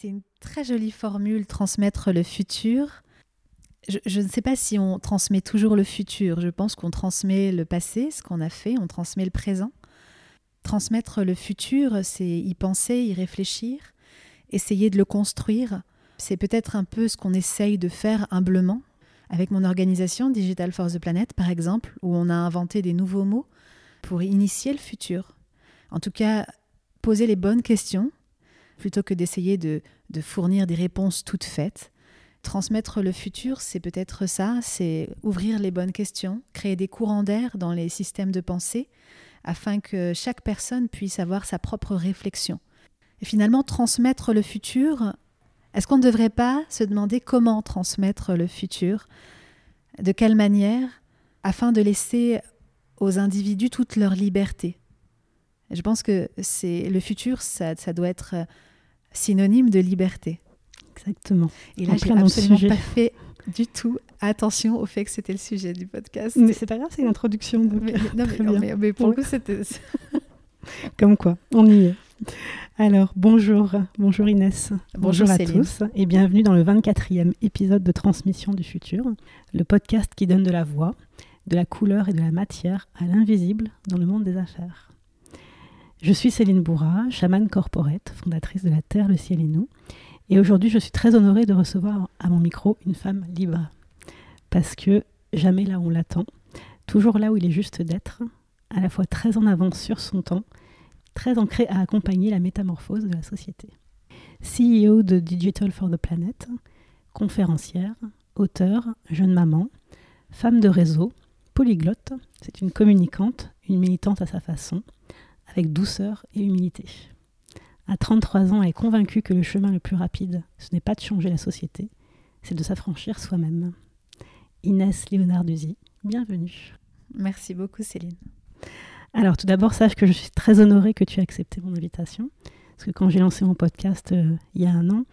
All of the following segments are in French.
C'est une très jolie formule, transmettre le futur. Je, ne sais pas si on transmet toujours le futur. Je pense qu'on transmet le passé, ce qu'on a fait, on transmet le présent. Transmettre le futur, c'est y penser, y réfléchir, essayer de le construire. C'est peut-être un peu ce qu'on essaye de faire humblement avec mon organisation Digital for the Planet, par exemple, où on a inventé des nouveaux mots pour initier le futur. En tout cas, poser les bonnes questions plutôt que d'essayer de, fournir des réponses toutes faites. Transmettre le futur, c'est peut-être ça, c'est ouvrir les bonnes questions, créer des courants d'air dans les systèmes de pensée, afin que chaque personne puisse avoir sa propre réflexion. Et finalement, transmettre le futur, est-ce qu'on ne devrait pas se demander comment transmettre le futur? De quelle manière? Afin de laisser aux individus toute leur liberté. Je pense que c'est le futur, ça doit être synonyme de liberté. Exactement. Et là, j'ai absolument pas fait du tout attention au fait que c'était le sujet du podcast. Mais c'est pas grave, c'est une introduction. Donc... Mais, non, mais, mais, mais, pour le coup, c'était. Comme quoi, on y est. Alors, bonjour, bonjour Inès. Bonjour, bonjour à Céline. tous et bienvenue dans le 24e épisode de Transmission du futur, le podcast qui donne de la voix, de la couleur et de la matière à l'invisible dans le monde des affaires. Je suis Céline Bourra, chamane corporate, fondatrice de la Terre, le ciel et nous. Et aujourd'hui, je suis très honorée de recevoir à mon micro une femme libre. Parce que jamais là où on l'attend, toujours là où il est juste d'être, à la fois très en avance sur son temps, très ancrée à accompagner la métamorphose de la société. CEO de Digital for the Planet, conférencière, auteure, jeune maman, femme de réseau, polyglotte, c'est une communicante, une militante à sa façon, avec douceur et humilité. À 33 ans, elle est convaincue que le chemin le plus rapide, ce n'est pas de changer la société, c'est de s'affranchir soi-même. Inès Léonard-Duzy, bienvenue. Merci beaucoup Céline. Alors tout d'abord, sache que je suis très honorée que tu aies accepté mon invitation, parce que quand j'ai lancé mon podcast euh, il y a un an,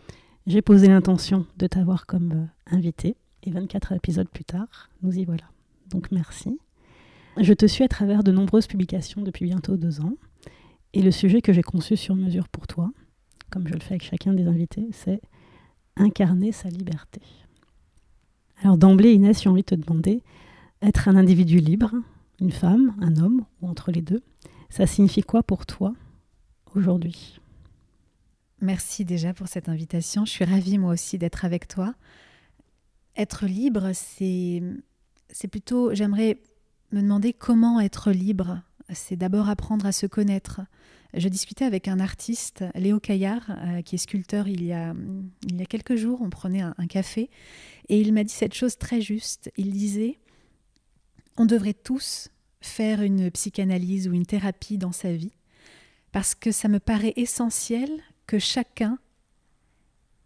j'ai posé l'intention de t'avoir comme euh, invitée, et 24 épisodes plus tard, nous y voilà. Donc merci. Je te suis à travers de nombreuses publications depuis bientôt deux ans. Et le sujet que j'ai conçu sur mesure pour toi, comme je le fais avec chacun des invités, c'est incarner sa liberté. Alors d'emblée, Inès, j'ai envie de te demander, être un individu libre, une femme, un homme, ou entre les deux, ça signifie quoi pour toi aujourd'hui? Merci déjà pour cette invitation. Je suis ravie moi aussi d'être avec toi. Être libre, c'est, plutôt, j'aimerais me demander comment être libre. C'est d'abord apprendre à se connaître. Je discutais avec un artiste, Léo Caillard, euh, qui est sculpteur il y, a, il y a quelques jours. On prenait un, un café et il m'a dit cette chose très juste. Il disait On devrait tous faire une psychanalyse ou une thérapie dans sa vie parce que ça me paraît essentiel que chacun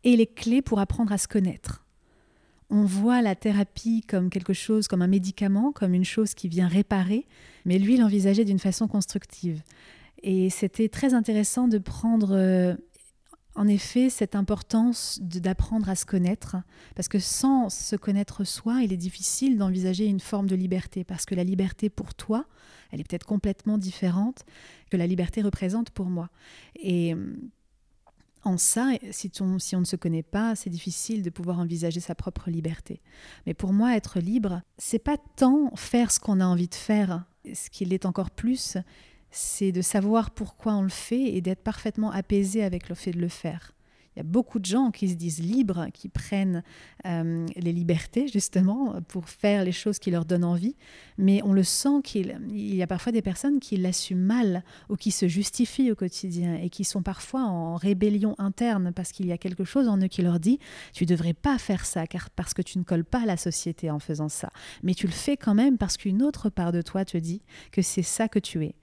ait les clés pour apprendre à se connaître on voit la thérapie comme quelque chose, comme un médicament, comme une chose qui vient réparer, mais lui l'envisageait d'une façon constructive. Et c'était très intéressant de prendre, euh, en effet, cette importance d'apprendre à se connaître, parce que sans se connaître soi, il est difficile d'envisager une forme de liberté, parce que la liberté pour toi, elle est peut-être complètement différente que la liberté représente pour moi. Et en ça, si on, si on, ne se connaît pas, c'est difficile de pouvoir envisager sa propre liberté. Mais pour moi, être libre, c'est pas tant faire ce qu'on a envie de faire. Ce qu'il est encore plus, c'est de savoir pourquoi on le fait et d'être parfaitement apaisé avec le fait de le faire. Il y a beaucoup de gens qui se disent libres, qui prennent euh, les libertés justement pour faire les choses qui leur donnent envie, mais on le sent qu'il y a parfois des personnes qui l'assument mal ou qui se justifient au quotidien et qui sont parfois en rébellion interne parce qu'il y a quelque chose en eux qui leur dit tu devrais pas faire ça car parce que tu ne colles pas à la société en faisant ça, mais tu le fais quand même parce qu'une autre part de toi te dit que c'est ça que tu es.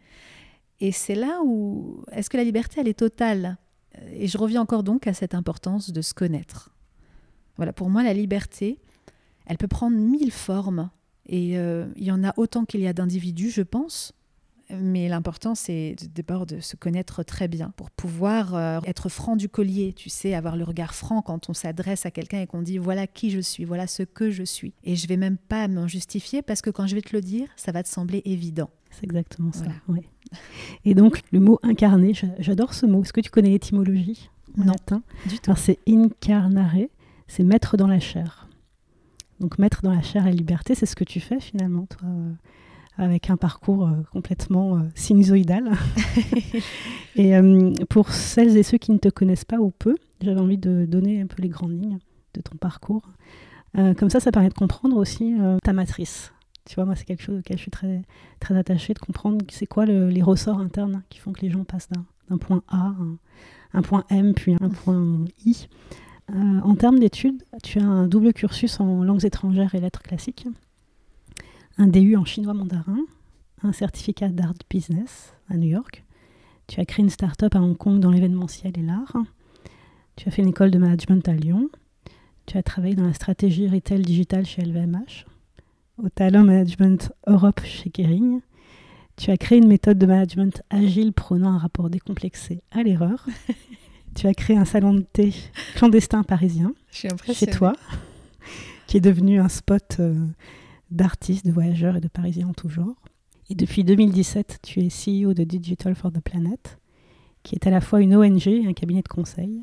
Et c'est là où est-ce que la liberté elle est totale? Et je reviens encore donc à cette importance de se connaître. Voilà, pour moi la liberté, elle peut prendre mille formes et euh, il y en a autant qu'il y a d'individus, je pense. Mais l'important, c'est d'abord de se connaître très bien pour pouvoir euh, être franc du collier, tu sais, avoir le regard franc quand on s'adresse à quelqu'un et qu'on dit voilà qui je suis, voilà ce que je suis. Et je vais même pas m'en justifier parce que quand je vais te le dire, ça va te sembler évident. C'est exactement ça. Et donc, le mot incarné, j'adore ce mot. Est-ce que tu connais l'étymologie en latin? du tout. C'est incarnare, c'est mettre dans la chair. Donc, mettre dans la chair la liberté, c'est ce que tu fais finalement, toi, euh, avec un parcours euh, complètement euh, sinusoïdal. et pour celles et ceux qui ne te connaissent pas ou peu, j'avais envie de donner un peu les grandes lignes de ton parcours. comme ça, ça permet de comprendre aussi ta matrice, tu vois, moi, c'est quelque chose auquel je suis très, très attachée, de comprendre c'est quoi les ressorts internes qui font que les gens passent d'un point A, un, un, point M, puis un point I. Euh, en termes d'études, tu as un double cursus en langues étrangères et lettres classiques, un DU en chinois mandarin, un certificat d'art business à New York. Tu as créé une start-up à Hong Kong dans l'événementiel et l'art. Tu as fait une école de management à Lyon. Tu as travaillé dans la stratégie retail digital chez LVMH au Talent Management Europe chez Kering. Tu as créé une méthode de management agile prônant un rapport décomplexé à l'erreur. tu as créé un salon de thé clandestin parisien chez toi, qui est devenu un spot euh, d'artistes, de voyageurs et de parisiens en tout genre. Et depuis 2017, tu es CEO de Digital for the Planet, qui est à la fois une ONG et un cabinet de conseil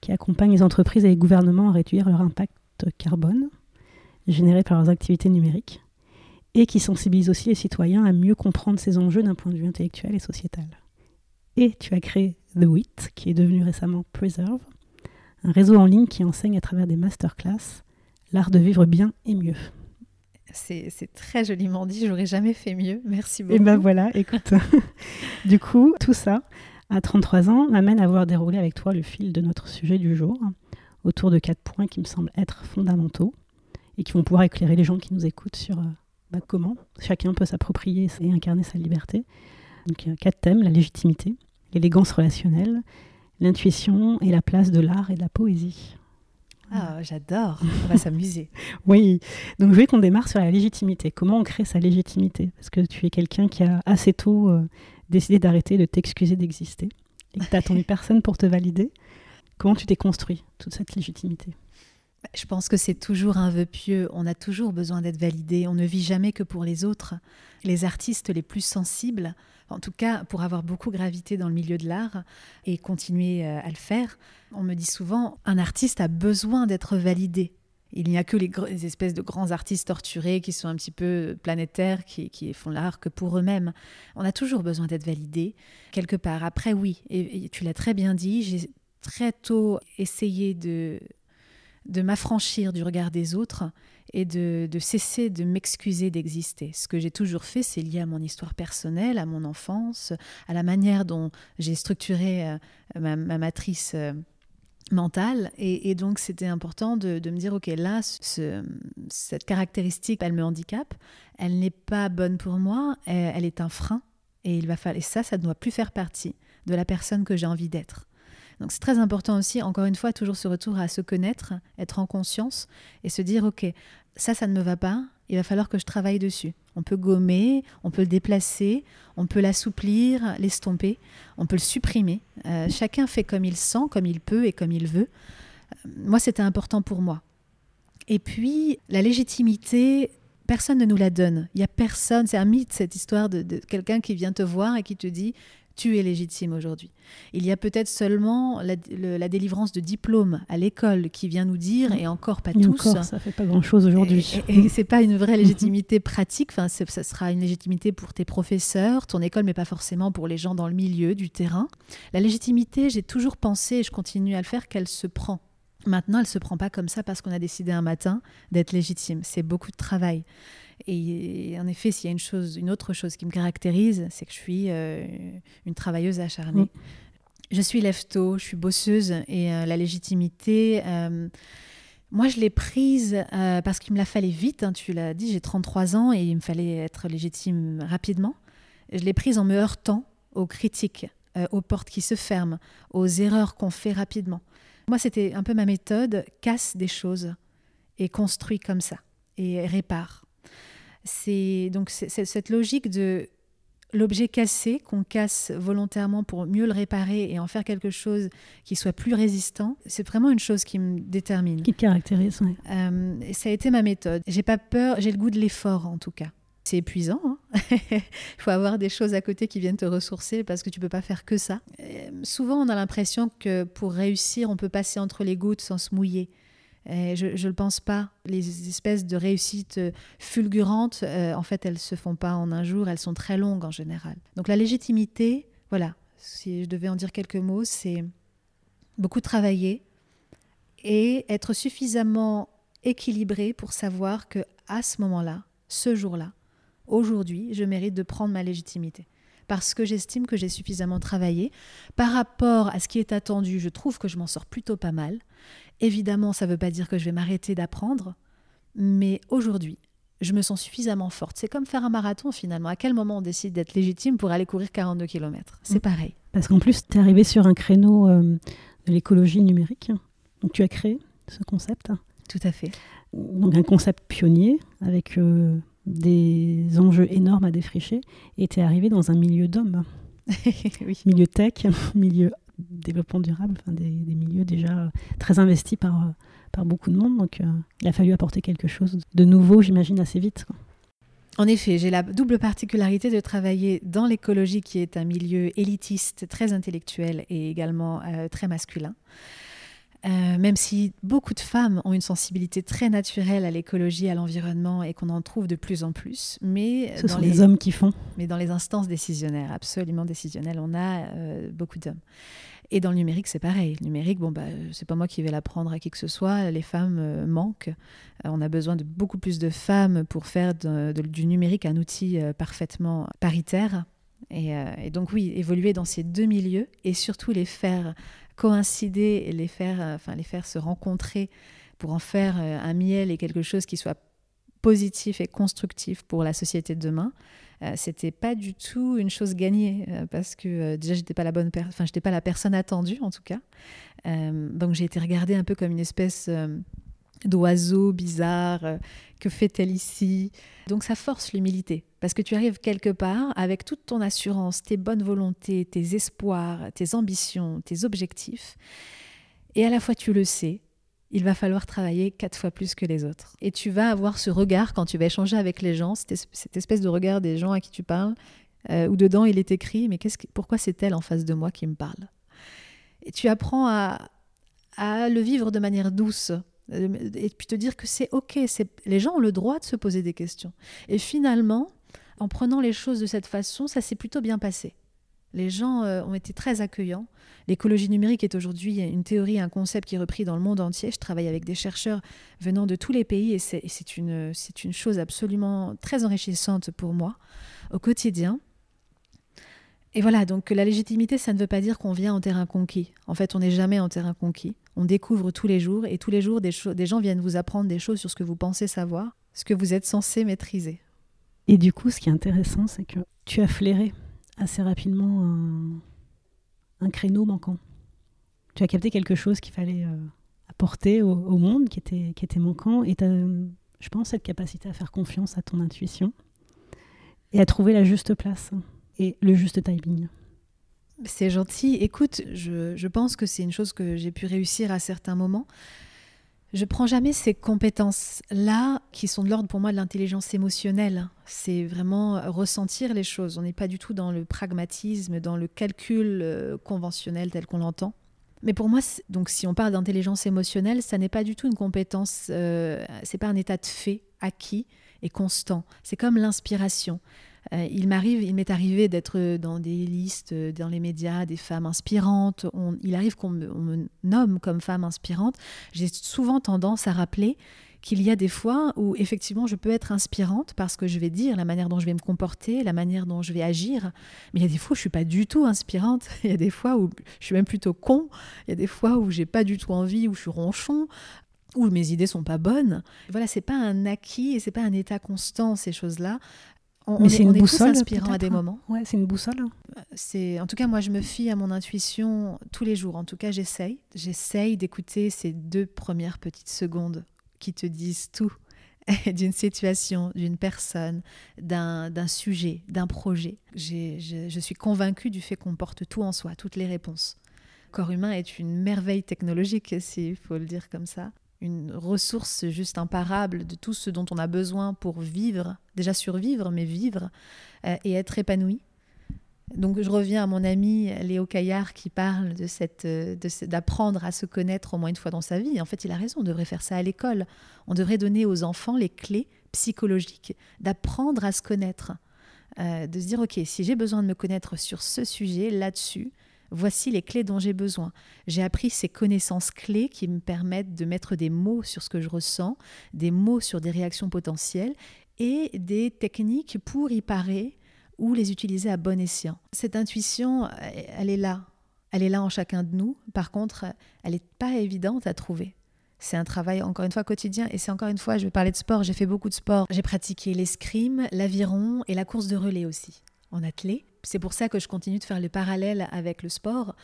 qui accompagne les entreprises et les gouvernements à réduire leur impact carbone générés par leurs activités numériques et qui sensibilisent aussi les citoyens à mieux comprendre ces enjeux d'un point de vue intellectuel et sociétal. Et tu as créé The WIT, qui est devenu récemment Preserve, un réseau en ligne qui enseigne à travers des masterclass l'art de vivre bien et mieux. C'est très joliment dit, j'aurais jamais fait mieux. Merci beaucoup. Et ben voilà, écoute. du coup, tout ça, à 33 ans, m'amène à avoir déroulé avec toi le fil de notre sujet du jour, autour de quatre points qui me semblent être fondamentaux et qui vont pouvoir éclairer les gens qui nous écoutent sur euh, bah, comment chacun peut s'approprier et incarner sa liberté. Donc il y a quatre thèmes, la légitimité, l'élégance relationnelle, l'intuition et la place de l'art et de la poésie. Ah, j'adore, on va s'amuser. oui, donc je veux qu'on démarre sur la légitimité. Comment on crée sa légitimité? Parce que tu es quelqu'un qui a assez tôt euh, décidé d'arrêter de t'excuser d'exister et que tu attendu personne pour te valider. Comment tu t'es construit toute cette légitimité? Je pense que c'est toujours un vœu pieux. On a toujours besoin d'être validé. On ne vit jamais que pour les autres. Les artistes les plus sensibles, en tout cas pour avoir beaucoup gravité dans le milieu de l'art et continuer euh, à le faire, on me dit souvent un artiste a besoin d'être validé. Il n'y a que les, espèces de grands artistes torturés qui sont un petit peu planétaires, qui, qui font l'art que pour eux-mêmes. On a toujours besoin d'être validé quelque part. Après, oui, et tu l'as très bien dit, j'ai très tôt essayé de de m'affranchir du regard des autres et de, cesser de m'excuser d'exister. Ce que j'ai toujours fait, c'est lié à mon histoire personnelle, à mon enfance, à la manière dont j'ai structuré euh, ma, matrice euh, mentale. Et, donc, c'était important de, me dire, OK, là, cette caractéristique, elle me handicape, elle n'est pas bonne pour moi, elle, est un frein. Et, il va falloir, et ça, ça ne doit plus faire partie de la personne que j'ai envie d'être. Donc c'est très important aussi, encore une fois, toujours ce retour à se connaître, être en conscience et se dire, OK, ça, ça ne me va pas, il va falloir que je travaille dessus. On peut gommer, on peut le déplacer, on peut l'assouplir, l'estomper, on peut le supprimer. Euh, chacun fait comme il sent, comme il peut et comme il veut. Euh, moi, c'était important pour moi. Et puis, la légitimité, personne ne nous la donne. Il y a personne, c'est un mythe cette histoire de quelqu'un qui vient te voir et qui te dit tu es légitime aujourd'hui. Il y a peut-être seulement la, délivrance de diplôme à l'école qui vient nous dire, et encore pas tous. Encore, ça fait pas grand-chose aujourd'hui. Et, c'est pas une vraie légitimité pratique. Enfin, ça sera une légitimité pour tes professeurs, ton école, mais pas forcément pour les gens dans le milieu du terrain. La légitimité, j'ai toujours pensé, et je continue à le faire, qu'elle se prend. Maintenant, elle se prend pas comme ça parce qu'on a décidé un matin d'être légitime. C'est beaucoup de travail. Et en effet, s'il y a une chose, une autre chose qui me caractérise, c'est que je suis euh, une travailleuse acharnée. Je suis lève-tôt, je suis bosseuse et euh, la légitimité, euh, moi je l'ai prise parce qu'il me la fallait vite. Hein, tu l'as dit, j'ai 33 ans et il me fallait être légitime rapidement. Je l'ai prise en me heurtant aux critiques, aux portes qui se ferment, aux erreurs qu'on fait rapidement. Moi, c'était un peu ma méthode casse des choses et construit comme ça et répare. C'est donc cette logique de l'objet cassé qu'on casse volontairement pour mieux le réparer et en faire quelque chose qui soit plus résistant, c'est vraiment une chose qui me détermine. Qui te caractérise, oui. Euh, ça a été ma méthode. J'ai pas peur, j'ai le goût de l'effort en tout cas. C'est épuisant. Hein. Il faut avoir des choses à côté qui viennent te ressourcer parce que tu peux pas faire que ça. Euh, souvent, on a l'impression que pour réussir, on peut passer entre les gouttes sans se mouiller je ne le pense pas. Les espèces de réussites euh, fulgurantes, euh, en fait, elles se font pas en un jour, elles sont très longues en général. Donc la légitimité, voilà, si je devais en dire quelques mots, c'est beaucoup travailler et être suffisamment équilibré pour savoir que à ce moment-là, ce jour-là, aujourd'hui, je mérite de prendre ma légitimité parce que j'estime que j'ai suffisamment travaillé. Par rapport à ce qui est attendu, je trouve que je m'en sors plutôt pas mal. Évidemment, ça ne veut pas dire que je vais m'arrêter d'apprendre, mais aujourd'hui, je me sens suffisamment forte. C'est comme faire un marathon finalement. À quel moment on décide d'être légitime pour aller courir 42 km C'est mm. pareil. Parce qu'en plus, tu es arrivé sur un créneau euh, de l'écologie numérique. Donc tu as créé ce concept. Tout à fait. Donc un concept pionnier avec euh, des enjeux énormes à défricher. Et tu es arrivé dans un milieu d'hommes. oui. Milieu tech, milieu développement durable, enfin des, milieux déjà très investis par, par beaucoup de monde. Donc euh, il a fallu apporter quelque chose de nouveau, j'imagine, assez vite. En effet, j'ai la double particularité de travailler dans l'écologie, qui est un milieu élitiste, très intellectuel et également euh, très masculin. Euh, même si beaucoup de femmes ont une sensibilité très naturelle à l'écologie, à l'environnement et qu'on en trouve de plus en plus. Mais Ce sont les hommes qui font. Mais dans les instances décisionnaires, absolument décisionnelles, on a euh, beaucoup d'hommes. Et dans le numérique, c'est pareil. Le numérique, bon, bah, c'est pas moi qui vais l'apprendre à qui que ce soit. Les femmes euh, manquent. on a besoin de beaucoup plus de femmes pour faire du numérique un outil parfaitement paritaire. Et, et, donc oui, évoluer dans ces deux milieux et surtout les faire coïncider et les faire, euh, enfin, les faire se rencontrer pour en faire euh, un miel et quelque chose qui soit positif et constructif pour la société de demain, euh, c'était pas du tout une chose gagnée parce que déjà j'étais pas la bonne enfin j'étais pas la personne attendue en tout cas. donc j'ai été regardée un peu comme une espèce d'oiseau bizarre, que fait-elle ici? Donc ça force l'humilité parce que tu arrives quelque part avec toute ton assurance, tes bonnes volontés, tes espoirs, tes ambitions, tes objectifs. Et à la fois tu le sais, il va falloir travailler quatre fois plus que les autres. Et tu vas avoir ce regard quand tu vas échanger avec les gens, cette espèce de regard des gens à qui tu parles, euh, où dedans il est écrit, mais pourquoi c'est elle en face de moi qui me parle? Et tu apprends à, à le vivre de manière douce, euh, et puis te dire que c'est ok, les gens ont le droit de se poser des questions. Et finalement, en prenant les choses de cette façon, ça s'est plutôt bien passé. Les gens euh, ont été très accueillants. L'écologie numérique est aujourd'hui une théorie, un concept qui est repris dans le monde entier. Je travaille avec des chercheurs venant de tous les pays et c'est une, chose absolument très enrichissante pour moi au quotidien. Et voilà, donc la légitimité, ça ne veut pas dire qu'on vient en terrain conquis. En fait, on n'est jamais en terrain conquis. On découvre tous les jours et tous les jours, des, des gens viennent vous apprendre des choses sur ce que vous pensez savoir, ce que vous êtes censé maîtriser. Et du coup, ce qui est intéressant, c'est que tu as flairé assez rapidement un, créneau manquant. Tu as capté quelque chose qu'il fallait euh, apporter au, monde, qui était, qui était manquant, et tu as, je pense, cette capacité à faire confiance à ton intuition et à trouver la juste place et le juste timing. C'est gentil. Écoute, je, je pense que c'est une chose que j'ai pu réussir à certains moments. Je prends jamais ces compétences-là qui sont de l'ordre pour moi de l'intelligence émotionnelle. C'est vraiment ressentir les choses. On n'est pas du tout dans le pragmatisme, dans le calcul euh, conventionnel tel qu'on l'entend. Mais pour moi, donc si on parle d'intelligence émotionnelle, ça n'est pas du tout une compétence, euh, c'est pas un état de fait acquis et constant. C'est comme l'inspiration. Euh, il m'arrive, il m'est arrivé d'être dans des listes, euh, dans les médias, des femmes inspirantes. il arrive qu'on me, nomme comme femme inspirante. J'ai souvent tendance à rappeler qu'il y a des fois où effectivement je peux être inspirante parce que je vais dire la manière dont je vais me comporter, la manière dont je vais agir, mais il y a des fois où je suis pas du tout inspirante, il y a des fois où je suis même plutôt con, il y a des fois où j'ai pas du tout envie, où je suis ronchon, où mes idées sont pas bonnes. Voilà, c'est pas un acquis et c'est pas un état constant ces choses-là. On, Mais c'est une boussole, inspirant à des moments. Ouais, c'est une boussole. C'est, en tout cas, moi, je me fie à mon intuition tous les jours. En tout cas, j'essaye. J'essaye d'écouter ces deux premières petites secondes qui te disent tout d'une situation, d'une personne, d'un sujet, d'un projet. Je, je suis convaincue du fait qu'on porte tout en soi, toutes les réponses. Le corps humain est une merveille technologique, s'il faut le dire comme ça une ressource juste imparable de tout ce dont on a besoin pour vivre, déjà survivre, mais vivre euh, et être épanoui. Donc je reviens à mon ami Léo Caillard qui parle de cette euh, d'apprendre à se connaître au moins une fois dans sa vie. En fait, il a raison, on devrait faire ça à l'école. On devrait donner aux enfants les clés psychologiques d'apprendre à se connaître, euh, de se dire ok, si j'ai besoin de me connaître sur ce sujet, là-dessus, Voici les clés dont j'ai besoin. J'ai appris ces connaissances clés qui me permettent de mettre des mots sur ce que je ressens, des mots sur des réactions potentielles et des techniques pour y parer ou les utiliser à bon escient. Cette intuition, elle est là. Elle est là en chacun de nous. Par contre, elle n'est pas évidente à trouver. C'est un travail, encore une fois, quotidien. Et c'est encore une fois, je vais parler de sport. J'ai fait beaucoup de sport. J'ai pratiqué l'escrime, l'aviron et la course de relais aussi, en athlée c'est pour ça que je continue de faire le parallèle avec le sport.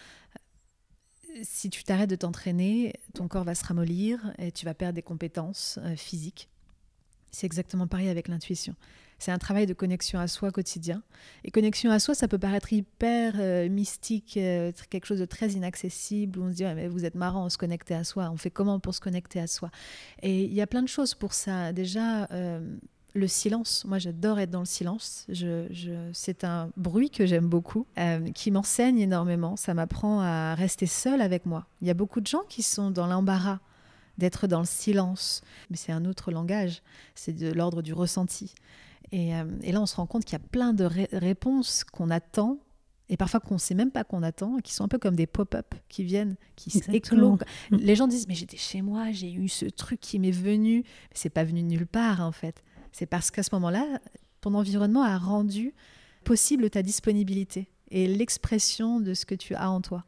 Si tu t'arrêtes de t'entraîner, ton corps va se ramollir et tu vas perdre des compétences euh, physiques. C'est exactement pareil avec l'intuition. C'est un travail de connexion à soi quotidien. Et connexion à soi, ça peut paraître hyper euh, mystique, euh, quelque chose de très inaccessible, où on se dit, mais vous êtes marrant, on se connecter à soi. On fait comment pour se connecter à soi? Et il y a plein de choses pour ça. Déjà, le silence. Moi, j'adore être dans le silence. Je, c'est un bruit que j'aime beaucoup, euh, qui m'enseigne énormément. Ça m'apprend à rester seule avec moi. Il y a beaucoup de gens qui sont dans l'embarras d'être dans le silence, mais c'est un autre langage. C'est de l'ordre du ressenti. Et, euh, là, on se rend compte qu'il y a plein de réponses qu'on attend et parfois qu'on ne sait même pas qu'on attend, qui sont un peu comme des pop-up qui viennent, qui s'éclosent. Les gens disent mais j'étais chez moi, j'ai eu ce truc qui m'est venu, mais c'est pas venu nulle part en fait. C'est parce qu'à ce moment-là, ton environnement a rendu possible ta disponibilité et l'expression de ce que tu as en toi.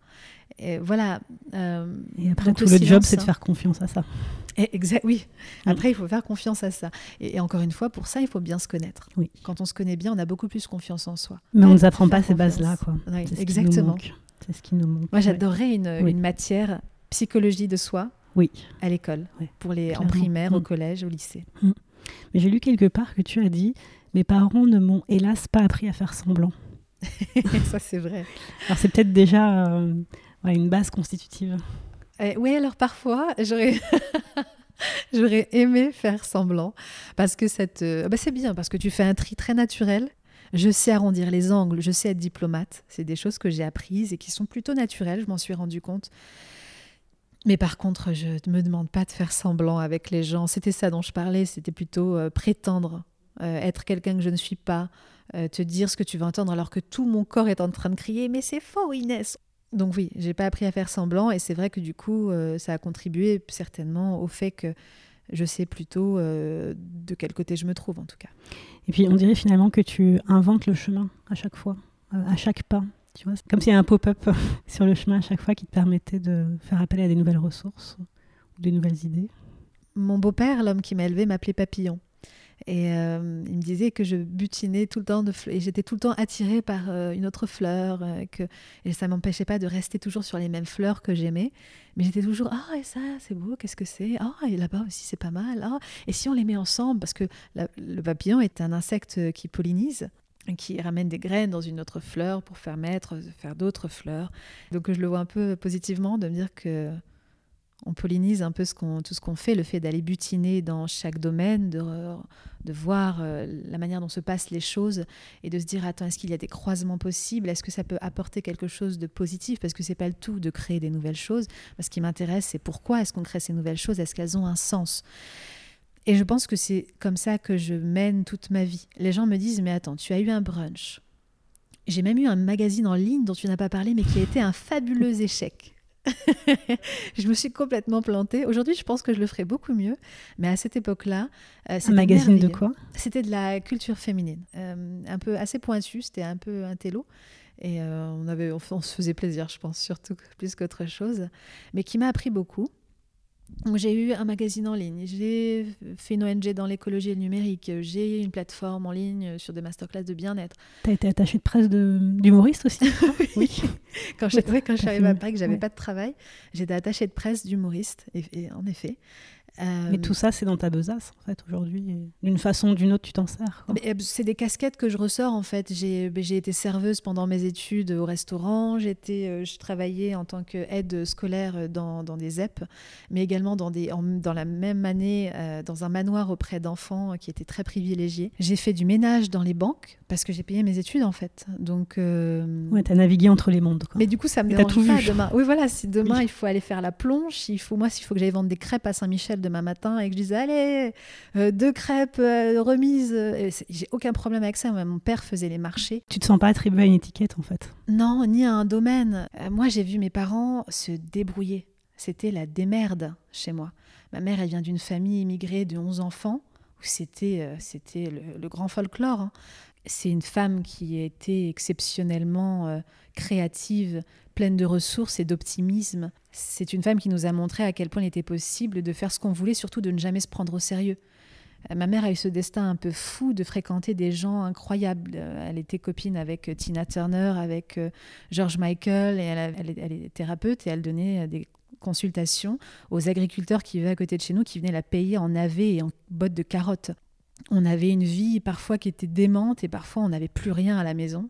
Et voilà. Euh, et après, tout le, job, c'est de hein. faire confiance à ça. Et exact, oui. Mm. Après, il faut faire confiance à ça. Et, encore une fois, pour ça, il faut bien se connaître. Oui. Quand on se connaît bien, on a beaucoup plus confiance en soi. Mais on ne nous apprend pas ces bases-là, quoi. exactement. C'est ce qui nous manque. Moi, j'adorerais une, une, matière psychologie de soi. Oui. À l'école, pour les en primaire, au mm. collège, au lycée. Mm. Mais j'ai lu quelque part que tu as dit Mes parents ne m'ont hélas pas appris à faire semblant. ça, c'est vrai. Alors, c'est peut-être déjà euh, une base constitutive. Eh, oui, alors parfois, j'aurais. J'aurais aimé faire semblant parce que cette, euh, bah c'est bien parce que tu fais un tri très naturel. Je sais arrondir les angles, je sais être diplomate. C'est des choses que j'ai apprises et qui sont plutôt naturelles. Je m'en suis rendu compte. Mais par contre, je ne me demande pas de faire semblant avec les gens. C'était ça dont je parlais, c'était plutôt euh, prétendre euh, être quelqu'un que je ne suis pas, euh, te dire ce que tu veux entendre alors que tout mon corps est en train de crier mais c'est faux Inès. Donc oui, j'ai pas appris à faire semblant et c'est vrai que du coup ça a contribué certainement au fait que je sais plutôt de quel côté je me trouve en tout cas. Et puis on dirait finalement que tu inventes le chemin à chaque fois, à chaque pas. Tu vois, comme s'il y a un pop-up sur le chemin à chaque fois qui te permettait de faire appel à des nouvelles ressources ou des nouvelles idées. Mon beau-père, l'homme qui m'a élevé, m'appelait Papillon. Et euh, il me disait que je butinais tout le temps de et j'étais tout le temps attirée par euh, une autre fleur euh, que et ça m'empêchait pas de rester toujours sur les mêmes fleurs que j'aimais mais j'étais toujours ah et ça c'est beau qu'est-ce que c'est? Ah et là-bas aussi c'est pas mal ah et si on les met ensemble parce que le papillon est un insecte qui pollinise qui ramène des graines dans une autre fleur pour faire mettre, faire d'autres fleurs. Donc je le vois un peu positivement de me dire que On pollinise un peu tout ce qu'on fait, le fait d'aller butiner dans chaque domaine, de, de voir euh, la manière dont se passent les choses et de se dire attends, est-ce qu'il y a des croisements possibles? Est-ce que ça peut apporter quelque chose de positif? Parce que c'est pas le tout de créer des nouvelles choses. ce qui m'intéresse, c'est pourquoi est-ce qu'on crée ces nouvelles choses? Est-ce qu'elles ont un sens? Et je pense que c'est comme ça que je mène toute ma vie. Les gens me disent mais attends, tu as eu un brunch. J'ai même eu un magazine en ligne dont tu n'as pas parlé, mais qui a été un fabuleux échec. je me suis complètement plantée. Aujourd'hui, je pense que je le ferais beaucoup mieux. Mais à cette époque-là, euh, un magazine de quoi? C'était de la culture féminine, euh, un peu assez pointu. C'était un peu un télo. Et euh, on, avait, on se faisait plaisir, je pense, surtout plus qu'autre chose. Mais qui m'a appris beaucoup j'ai eu un magazine en ligne, j'ai fait une ONG dans l'écologie et le numérique, j'ai une plateforme en ligne sur des masterclass de bien-être. Tu as été attachée de presse d'humoriste aussi? Oui. quand je, quand je suis arrivée à Paris, que j'avais pas de travail, j'étais attachée de presse d'humoriste, et, en effet. Mais tout ça, c'est dans ta besace, en fait, aujourd'hui. D'une façon ou d'une autre, tu t'en sers. Euh, c'est des casquettes que je ressors, en fait. J'ai ben, été serveuse pendant mes études au restaurant. J'étais, euh, je travaillais en tant qu'aide scolaire dans, dans, des ZEP, mais également dans, des, dans la même année, euh, dans un manoir auprès d'enfants qui étaient très privilégiés. J'ai fait du ménage dans les banques parce que j'ai payé mes études, en fait. Donc, Ouais, tu as navigué entre les mondes. Mais du coup, ça me dérange pas demain. Oui, voilà, si demain, il faut aller faire la plonge, il faut, moi, s'il faut que j'aille vendre des crêpes à Saint-Michel demain matin et que je disais allez euh, deux crêpes euh, remises. Euh, j'ai aucun problème avec ça. Mon père faisait les marchés. Tu te sens pas attribué à une étiquette en fait? Non ni à un domaine. Moi j'ai vu mes parents se débrouiller. C'était la démerde chez moi. Ma mère elle vient d'une famille immigrée de 11 enfants où c'était c'était le, grand folklore hein. c'est une femme qui a été exceptionnellement créative pleine de ressources et d'optimisme. C'est une femme qui nous a montré à quel point il était possible de faire ce qu'on voulait, surtout de ne jamais se prendre au sérieux. Euh, ma mère a eu ce destin un peu fou de fréquenter des gens incroyables. Euh, elle était copine avec euh, Tina Turner, avec George Michael, et elle, est thérapeute et elle donnait des consultations aux agriculteurs qui vivaient à côté de chez nous, qui venaient la payer en navets et en bottes de carottes. On avait une vie parfois qui était démente et parfois on n'avait plus rien à la maison.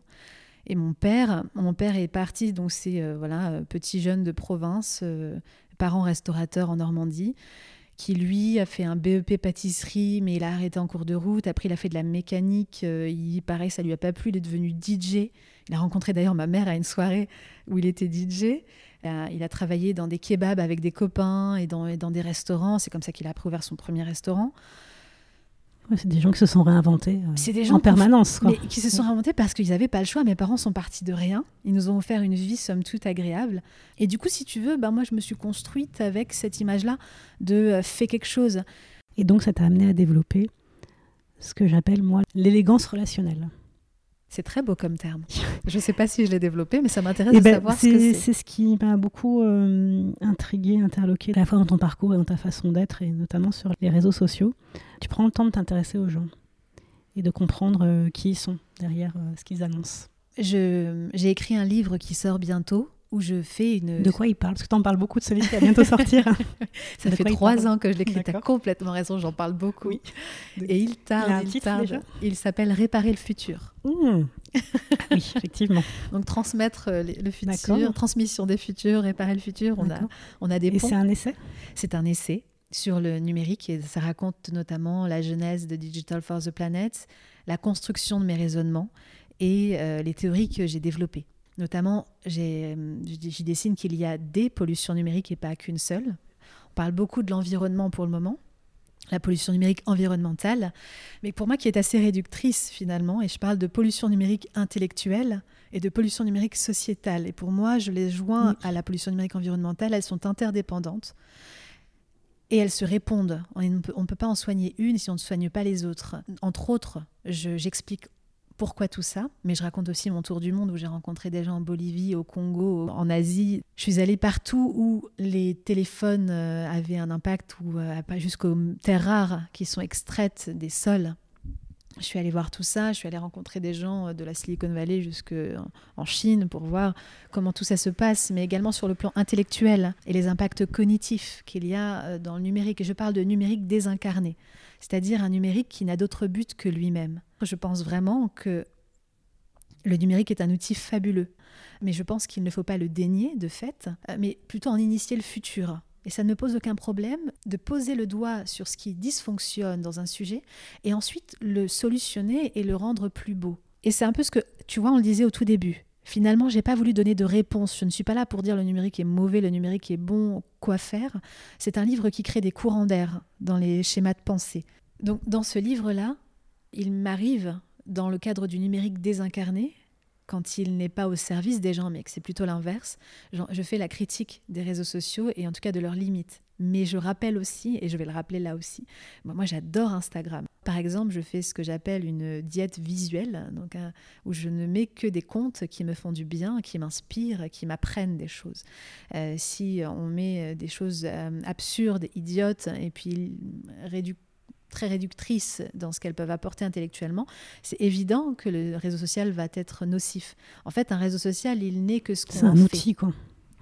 Et mon père, mon père est parti, donc c'est euh, voilà euh, petit jeune de province, euh, parent restaurateur en Normandie, qui lui a fait un BEP pâtisserie, mais il a arrêté en cours de route. Après, il a fait de la mécanique. il paraît ça lui a pas plu. Il est devenu DJ. Il a rencontré d'ailleurs ma mère à une soirée où il était DJ. il a travaillé dans des kebabs avec des copains et dans, et dans des restaurants. C'est comme ça qu'il a ouvert son premier restaurant c'est des gens qui se sont réinventés euh, des gens en permanence. Mais qui se sont réinventés parce qu'ils n'avaient pas le choix. Mes parents sont partis de rien. Ils nous ont offert une vie, somme toute, agréable. Et du coup, si tu veux, ben moi, je me suis construite avec cette image-là de euh, fait quelque chose. Et donc, ça t'a amené à développer ce que j'appelle, moi, l'élégance relationnelle. C'est très beau comme terme. Je ne sais pas si je l'ai développé, mais ça m'intéresse eh de ben, savoir ce que c'est. C'est ce qui m'a beaucoup euh, intrigué, interloqué, à la fois dans ton parcours et dans ta façon d'être, et notamment sur les réseaux sociaux. Tu prends le temps de t'intéresser aux gens et de comprendre euh, qui ils sont derrière euh, ce qu'ils annoncent. J'ai écrit un livre qui sort bientôt où je fais une... De quoi il parle? Parce que tu en parles beaucoup de ce livre qui va bientôt sortir. Ça fait trois ans que je l'écris. Tu as complètement raison, j'en parle beaucoup. Oui. Et il tarde, il, tarde. Il s'appelle Réparer le futur. Mmh. oui, effectivement. Donc transmettre euh, le futur, transmission des futurs, réparer le futur. On a, on a des Et c'est un essai? C'est un essai sur le numérique et ça raconte notamment la genèse de Digital for the Planet, la construction de mes raisonnements et euh, les théories que j'ai développées. Notamment, j'y dessine qu'il y a des pollutions numériques et pas qu'une seule. On parle beaucoup de l'environnement pour le moment, la pollution numérique environnementale, mais pour moi qui est assez réductrice finalement, et je parle de pollution numérique intellectuelle et de pollution numérique sociétale. Et pour moi, je les joins à la pollution numérique environnementale, elles sont interdépendantes et elles se répondent. On ne peut, pas en soigner une si on ne soigne pas les autres. Entre autres, j'explique pourquoi tout ça, mais je raconte aussi mon tour du monde où j'ai rencontré des gens en Bolivie, au Congo, en Asie. Je suis allée partout où les téléphones euh, avaient un impact, ou euh, jusqu'aux terres rares qui sont extraites des sols. Je suis allée voir tout ça, je suis allée rencontrer des gens euh, de la Silicon Valley jusqu'en Chine pour voir comment tout ça se passe, mais également sur le plan intellectuel et les impacts cognitifs qu'il y a dans le numérique. Et je parle de numérique désincarné c'est-à-dire un numérique qui n'a d'autre but que lui-même. Je pense vraiment que le numérique est un outil fabuleux, mais je pense qu'il ne faut pas le dénier de fait, euh, mais plutôt en initier le futur. Et ça ne me pose aucun problème de poser le doigt sur ce qui dysfonctionne dans un sujet et ensuite le solutionner et le rendre plus beau. Et c'est un peu ce que, tu vois, on le disait au tout début. Finalement, j'ai pas voulu donner de réponse. Je ne suis pas là pour dire le numérique est mauvais, le numérique est bon, quoi faire. C'est un livre qui crée des courants d'air dans les schémas de pensée. Donc, dans ce livre-là, il m'arrive, dans le cadre du numérique désincarné, quand il n'est pas au service des gens, mais que c'est plutôt l'inverse, je fais la critique des réseaux sociaux et en tout cas de leurs limites. Mais je rappelle aussi, et je vais le rappeler là aussi, moi j'adore Instagram. Par exemple, je fais ce que j'appelle une diète visuelle, donc, où je ne mets que des comptes qui me font du bien, qui m'inspirent, qui m'apprennent des choses. Euh, si on met des choses euh, absurdes, idiotes, et puis réductibles, très réductrices dans ce qu'elles peuvent apporter intellectuellement, c'est évident que le réseau social va être nocif. En fait, un réseau social, il n'est que ce qu'on C'est un outil, quoi.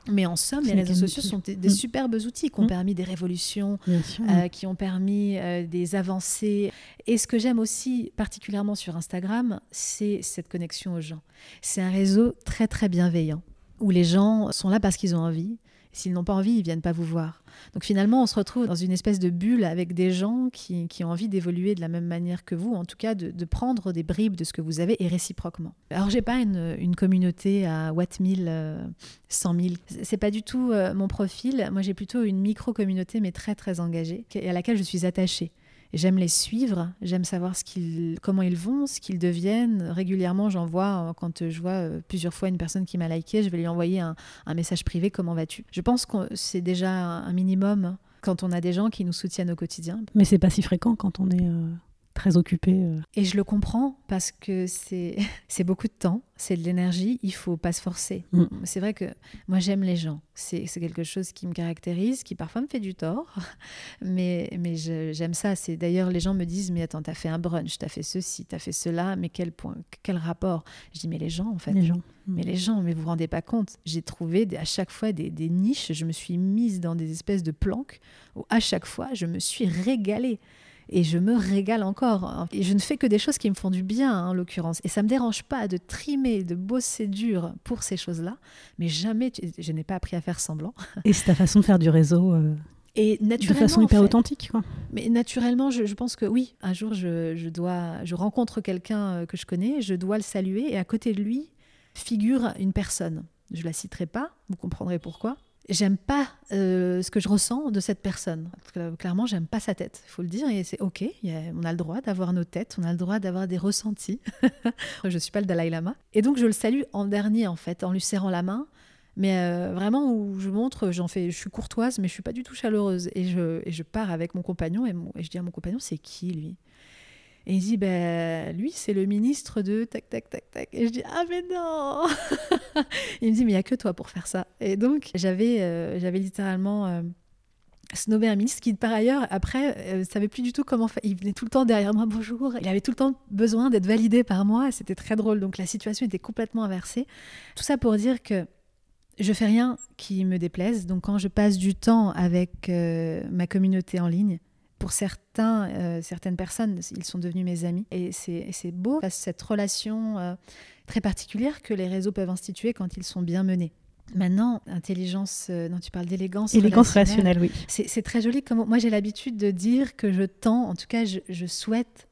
Mais en somme, les réseaux sociaux sont des, mm. superbes outils qui ont mm. permis des révolutions, euh, qui ont permis euh, des avancées. Et ce que j'aime aussi particulièrement sur Instagram, c'est cette connexion aux gens. C'est un réseau très très bienveillant, où les gens sont là parce qu'ils ont envie, S'ils n'ont pas envie, ils viennent pas vous voir. Donc finalement, on se retrouve dans une espèce de bulle avec des gens qui, ont envie d'évoluer de la même manière que vous, en tout cas de, prendre des bribes de ce que vous avez et réciproquement. Alors j'ai pas une, communauté à Watt 1000, 100 000. C'est pas du tout euh, mon profil. Moi j'ai plutôt une micro-communauté mais très très engagée et à laquelle je suis attachée. J'aime les suivre, j'aime savoir comment ils vont, ce qu'ils deviennent. Régulièrement, j'en vois, euh, quand je vois euh, plusieurs fois une personne qui m'a liké, je vais lui envoyer un, message privé, comment vas-tu? Je pense que c'est déjà un minimum quand on a des gens qui nous soutiennent au quotidien. Mais c'est pas si fréquent quand on est... Euh, très occupé. Euh. Et je le comprends parce que c'est beaucoup de temps, c'est de l'énergie, il faut pas se forcer. Mm. C'est vrai que moi j'aime les gens, c'est quelque chose qui me caractérise, qui parfois me fait du tort, mais, mais j'aime ça. C'est D'ailleurs, les gens me disent, mais attends, t'as fait un brunch, t'as fait ceci, t'as fait cela, mais quel, point, quel rapport? Je dis, mais les gens en fait. Les gens. Mm. Mais les gens, mais vous vous rendez pas compte. J'ai trouvé à chaque fois des, des niches, je me suis mise dans des espèces de planques où à chaque fois je me suis régalée et je me régale encore. Et je ne fais que des choses qui me font du bien, hein, en l'occurrence. Et ça me dérange pas de trimer, de bosser dur pour ces choses-là, mais jamais, je n'ai pas appris à faire semblant. Et c'est ta façon de faire du réseau euh, Et naturellement, de façon hyper authentique. Quoi. Mais naturellement, je, pense que oui, un jour, je, je dois, je rencontre quelqu'un euh, que je connais, je dois le saluer, et à côté de lui figure une personne. Je la citerai pas, vous comprendrez pourquoi j'aime pas euh, ce que je ressens de cette personne. clairement, j'aime pas sa tête, il faut le dire, et c'est ok. on a le droit d'avoir nos têtes, on a le droit d'avoir des ressentis. je suis pas le Dalai Lama, et donc je le salue en dernier en fait, en lui serrant la main. Mais euh, vraiment où je montre, j'en fais, je suis courtoise, mais je suis pas du tout chaleureuse, et je, pars avec mon compagnon et je dis à mon compagnon, c'est qui lui? Et il dit, ben, lui, c'est le ministre de tac, tac, tac, tac. Et je dis, ah, mais non Il me dit, mais il n'y a que toi pour faire ça. Et donc, j'avais euh, littéralement euh, snobé un ministre qui, par ailleurs, après, ne euh, savait plus du tout comment faire. Il venait tout le temps derrière moi, bonjour. Il avait tout le temps besoin d'être validé par moi. C'était très drôle. Donc, la situation était complètement inversée. Tout ça pour dire que je fais rien qui me déplaise. Donc, quand je passe du temps avec ma communauté en ligne, pour certains, euh, certaines personnes, ils sont devenus mes amis. Et c'est beau, cette relation euh, très particulière que les réseaux peuvent instituer quand ils sont bien menés. Maintenant, intelligence, euh, non, tu parles d'élégance. Élégance relationnelle, oui. C'est très joli. Comme, moi, j'ai l'habitude de dire que je tends, en tout cas, je, souhaite.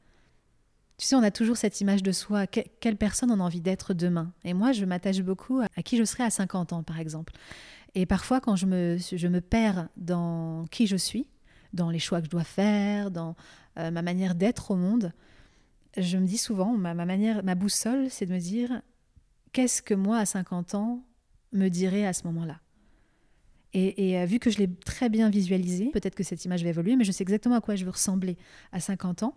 Tu sais, on a toujours cette image de soi. quelle personne on a envie d'être demain? Et moi, je m'attache beaucoup à, à, qui je serai à 50 ans, par exemple. Et parfois, quand je me, je me perds dans qui je suis, dans les choix que je dois faire, dans euh, ma manière d'être au monde, je me dis souvent, ma, manière, ma boussole, c'est de me dire qu'est-ce que moi à 50 ans me dirait à ce moment-là? Et, euh, vu que je l'ai très bien visualisé, peut-être que cette image va évoluer, mais je sais exactement à quoi je veux ressembler à 50 ans.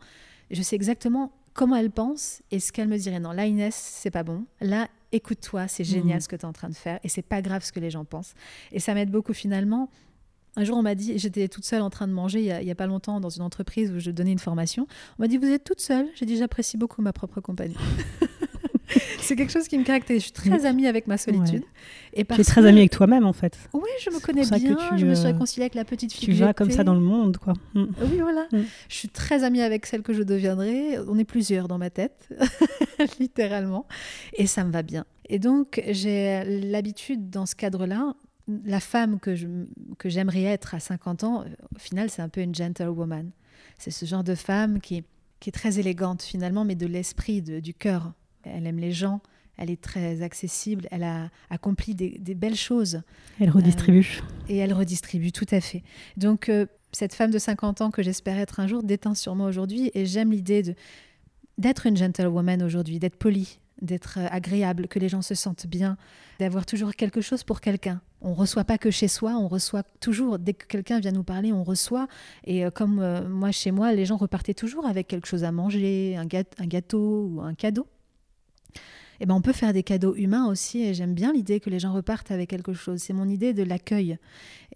Je sais exactement comment elle pense et ce qu'elle me dirait. Non, là, Inès, c'est pas bon. Là, écoute-toi, c'est génial mmh. ce que tu es en train de faire et c'est pas grave ce que les gens pensent. Et ça m'aide beaucoup finalement un jour, on m'a dit, j'étais toute seule en train de manger il n'y a, pas longtemps dans une entreprise où je donnais une formation. On m'a dit, vous êtes toute seule J'ai dit, j'apprécie beaucoup ma propre compagnie. c'est quelque chose qui me caractérise. Je suis très amie avec ma solitude. Et tu es très amie avec toi-même, en fait. Oui, je me connais bien. je me suis euh, réconciliée avec la petite fille. Tu vas comme ça dans le monde, quoi. Mm. Oui, voilà. Mm. Je suis très amie avec celle que je deviendrai. On est plusieurs dans ma tête, littéralement. Et ça me va bien. Et donc, j'ai l'habitude, dans ce cadre-là, la femme que, je, que j'aimerais être à 50 ans, au final, c'est un peu une gentlewoman. C'est ce genre de femme qui, qui est très élégante finalement, mais de l'esprit, du cœur. Elle aime les gens, elle est très accessible, elle a accompli des, belles choses. Elle redistribue. Euh, et elle redistribue, tout à fait. Donc, euh, cette femme de 50 ans que j'espère être un jour déteint sur moi aujourd'hui, et j'aime l'idée de, d'être une gentlewoman aujourd'hui, d'être polie, d'être euh, agréable, que les gens se sentent bien, d'avoir toujours quelque chose pour quelqu'un. On reçoit pas que chez soi, on reçoit toujours. Dès que quelqu'un vient nous parler, on reçoit. Et comme moi, chez moi, les gens repartaient toujours avec quelque chose à manger, un gâteau ou un cadeau eh ben on peut faire des cadeaux humains aussi. Et j'aime bien l'idée que les gens repartent avec quelque chose. C'est mon idée de l'accueil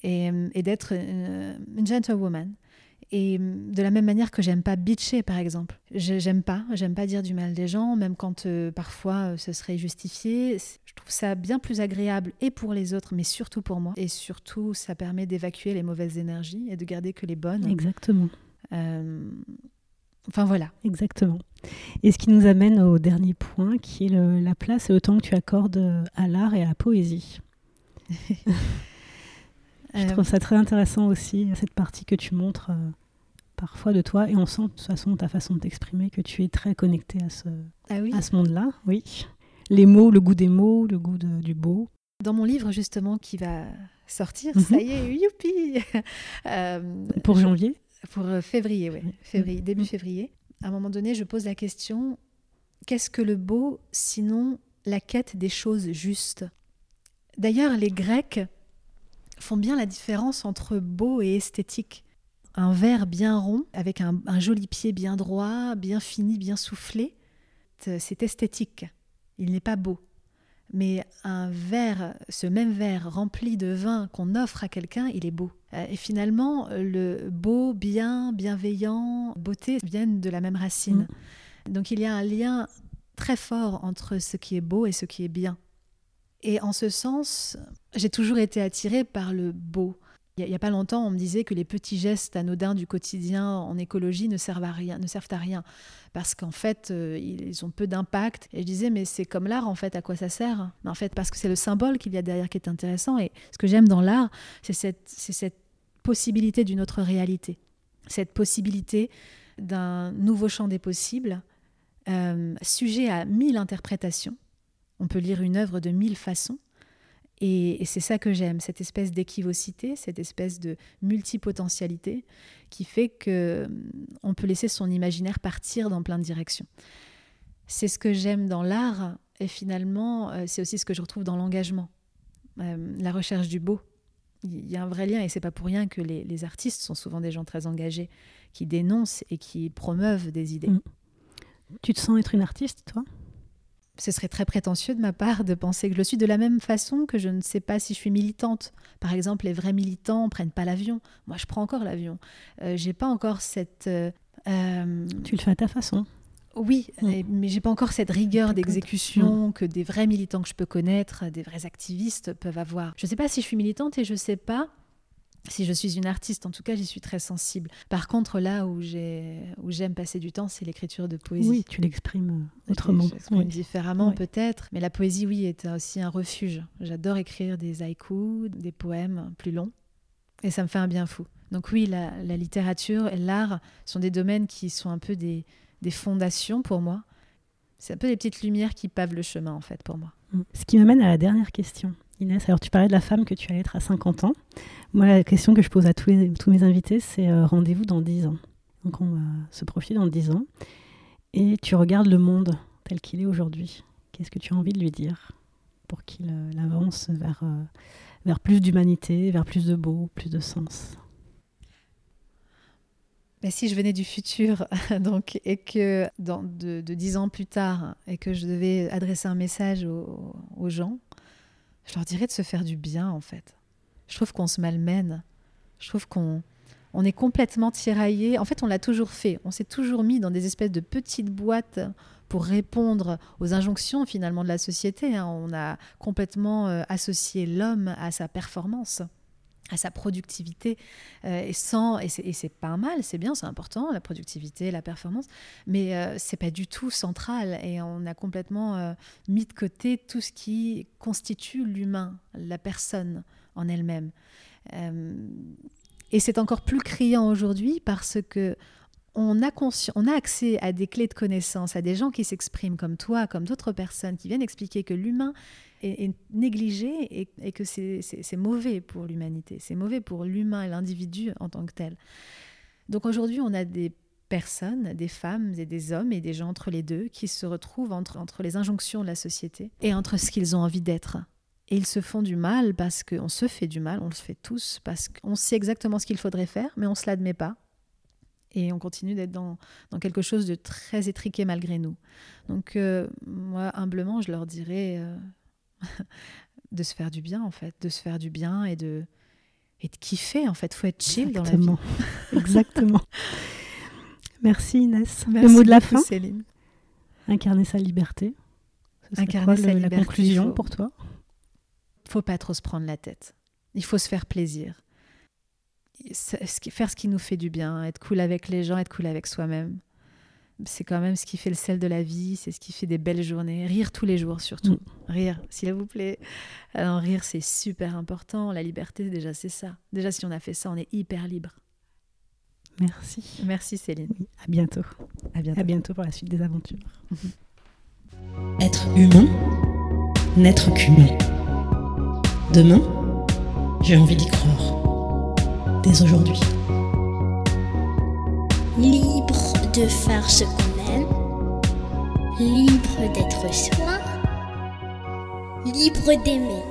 et, d'être une gentlewoman. Et de la même manière que j'aime pas bitcher, par exemple. J'aime pas, j'aime pas dire du mal des gens, même quand euh, parfois euh, ce serait justifié. Je trouve ça bien plus agréable et pour les autres, mais surtout pour moi. Et surtout, ça permet d'évacuer les mauvaises énergies et de garder que les bonnes. Exactement. Euh, Enfin voilà. Exactement. Et ce qui nous amène au dernier point, qui est la place et le temps que tu accordes à l'art et à la poésie. Je trouve ça très intéressant aussi, cette partie que tu montres euh, parfois de toi, et on sent de toute façon ta façon de t'exprimer que tu es très connecté à ce, ah à ce monde-là. Oui. Les mots, le goût des mots, le goût du beau. Dans mon livre justement qui va sortir, ça mhm. y est, youpi euh, Pour janvier pour euh, février, oui. Février, début février. À un moment donné, je pose la question qu'est-ce que le beau sinon la quête des choses justes? D'ailleurs, les Grecs font bien la différence entre beau et esthétique. Un verre bien rond, avec un, un joli pied bien droit, bien fini, bien soufflé, c'est esthétique. Il n'est pas beau. Mais un verre, ce même verre rempli de vin qu'on offre à quelqu'un, il est beau. Euh, et finalement, le beau, bien, bienveillant, beauté viennent de la même racine. Mm. Donc il y a un lien très fort entre ce qui est beau et ce qui est bien. Et en ce sens, j'ai toujours été attirée par le beau. Il n'y a, pas longtemps, on me disait que les petits gestes anodins du quotidien en écologie ne servent à rien, ne servent à rien, parce qu'en fait, euh, ils ont peu d'impact. Et je disais, mais c'est comme l'art, en fait, à quoi ça sert? Mais en fait, parce que c'est le symbole qu'il y a derrière qui est intéressant. Et ce que j'aime dans l'art, c'est cette, possibilité d'une autre réalité, cette possibilité d'un nouveau champ des possibles, euh, sujet à mille interprétations. On peut lire une œuvre de mille façons. Et, c'est ça que j'aime, cette espèce d'équivocité, cette espèce de multipotentialité qui fait que on peut laisser son imaginaire partir dans plein de directions. C'est ce que j'aime dans l'art et finalement euh, c'est aussi ce que je retrouve dans l'engagement, euh, la recherche du beau. Il y a un vrai lien et c'est pas pour rien que les, artistes sont souvent des gens très engagés qui dénoncent et qui promeuvent des idées. Mm. Tu te sens être une artiste, toi? Ce serait très prétentieux de ma part de penser que je le suis de la même façon que je ne sais pas si je suis militante. Par exemple, les vrais militants prennent pas l'avion. Moi, je prends encore l'avion. Euh, j'ai pas encore cette. Euh, euh, tu le fais à ta façon. Oui, mm. mais j'ai pas encore cette rigueur d'exécution mm. que des vrais militants que je peux connaître, des vrais activistes peuvent avoir. Je ne sais pas si je suis militante et je ne sais pas si je suis une artiste, en tout cas, j'y suis très sensible. Par contre, là où j'aime passer du temps, c'est l'écriture de poésie. Oui, tu l'exprimes autrement. Différemment, peut-être. Mais la poésie, oui, est aussi un refuge. J'adore écrire des haïkus, des poèmes plus longs. Et ça me fait un bien fou. Donc oui, la, littérature et l'art sont des domaines qui sont un peu des, des fondations pour moi. C'est un peu des petites lumières qui pavent le chemin, en fait, pour moi. Ce qui m'amène à la dernière question. Inès, alors tu parlais de la femme que tu allais être à 50 ans. Moi, la question que je pose à tous, mes invités, c'est euh, rendez-vous dans 10 ans. Donc on va se profiler dans 10 ans. Et tu regardes le monde tel qu'il est aujourd'hui. Qu'est-ce que tu as envie de lui dire pour qu'il euh, avance vers, euh, vers plus d'humanité, vers plus de beau, plus de sens? Mais si je venais du futur donc, et que de, de, ans plus tard, et que je devais adresser un message aux gens, je leur dirais de se faire du bien en fait. Je trouve qu'on se malmène. Je trouve qu'on on est complètement tiraillé. En fait, on l'a toujours fait. On s'est toujours mis dans des espèces de petites boîtes pour répondre aux injonctions finalement de la société. Hein. On a complètement euh, associé l'homme à sa performance à sa productivité euh, et sans et c'est pas mal c'est bien c'est important la productivité la performance mais euh, c'est pas du tout central et on a complètement euh, mis de côté tout ce qui constitue l'humain la personne en elle-même. Euh, et c'est encore plus criant aujourd'hui parce que on a, on a accès à des clés de connaissance, à des gens qui s'expriment comme toi, comme d'autres personnes, qui viennent expliquer que l'humain est, négligé et, que c'est mauvais pour l'humanité, c'est mauvais pour l'humain et l'individu en tant que tel. Donc aujourd'hui, on a des personnes, des femmes et des hommes et des gens entre les deux qui se retrouvent entre, les injonctions de la société et entre ce qu'ils ont envie d'être. Et ils se font du mal parce qu'on se fait du mal, on le fait tous, parce qu'on sait exactement ce qu'il faudrait faire, mais on ne se l'admet pas. Et on continue d'être dans, dans, quelque chose de très étriqué malgré nous. Donc euh, moi, humblement, je leur dirais euh, de se faire du bien, en fait, de se faire du bien et de, et de kiffer, en fait. faut être chill dans la vie. Exactement. Merci Inès. le mot de la fin Céline. Incarner sa liberté. Incarner sa liberté. La conclusion pour toi? Faut pas trop se prendre la tête. Il faut se faire plaisir. Faire ce qui nous fait du bien, être cool avec les gens, être cool avec soi-même. C'est quand même ce qui fait le sel de la vie, c'est ce qui fait des belles journées. Rire tous les jours surtout. Mm. Rire, s'il vous plaît. Alors rire, c'est super important. La liberté, déjà, c'est ça. Déjà, si on a fait ça, on est hyper libre. Merci. Merci Céline. à bientôt. À bientôt. À bientôt pour la suite des aventures. Être humain, n'être qu'humain. Demain, j'ai envie d'y croire. Dès aujourd'hui. Libre de faire ce qu'on aime. Libre d'être soi. Libre d'aimer.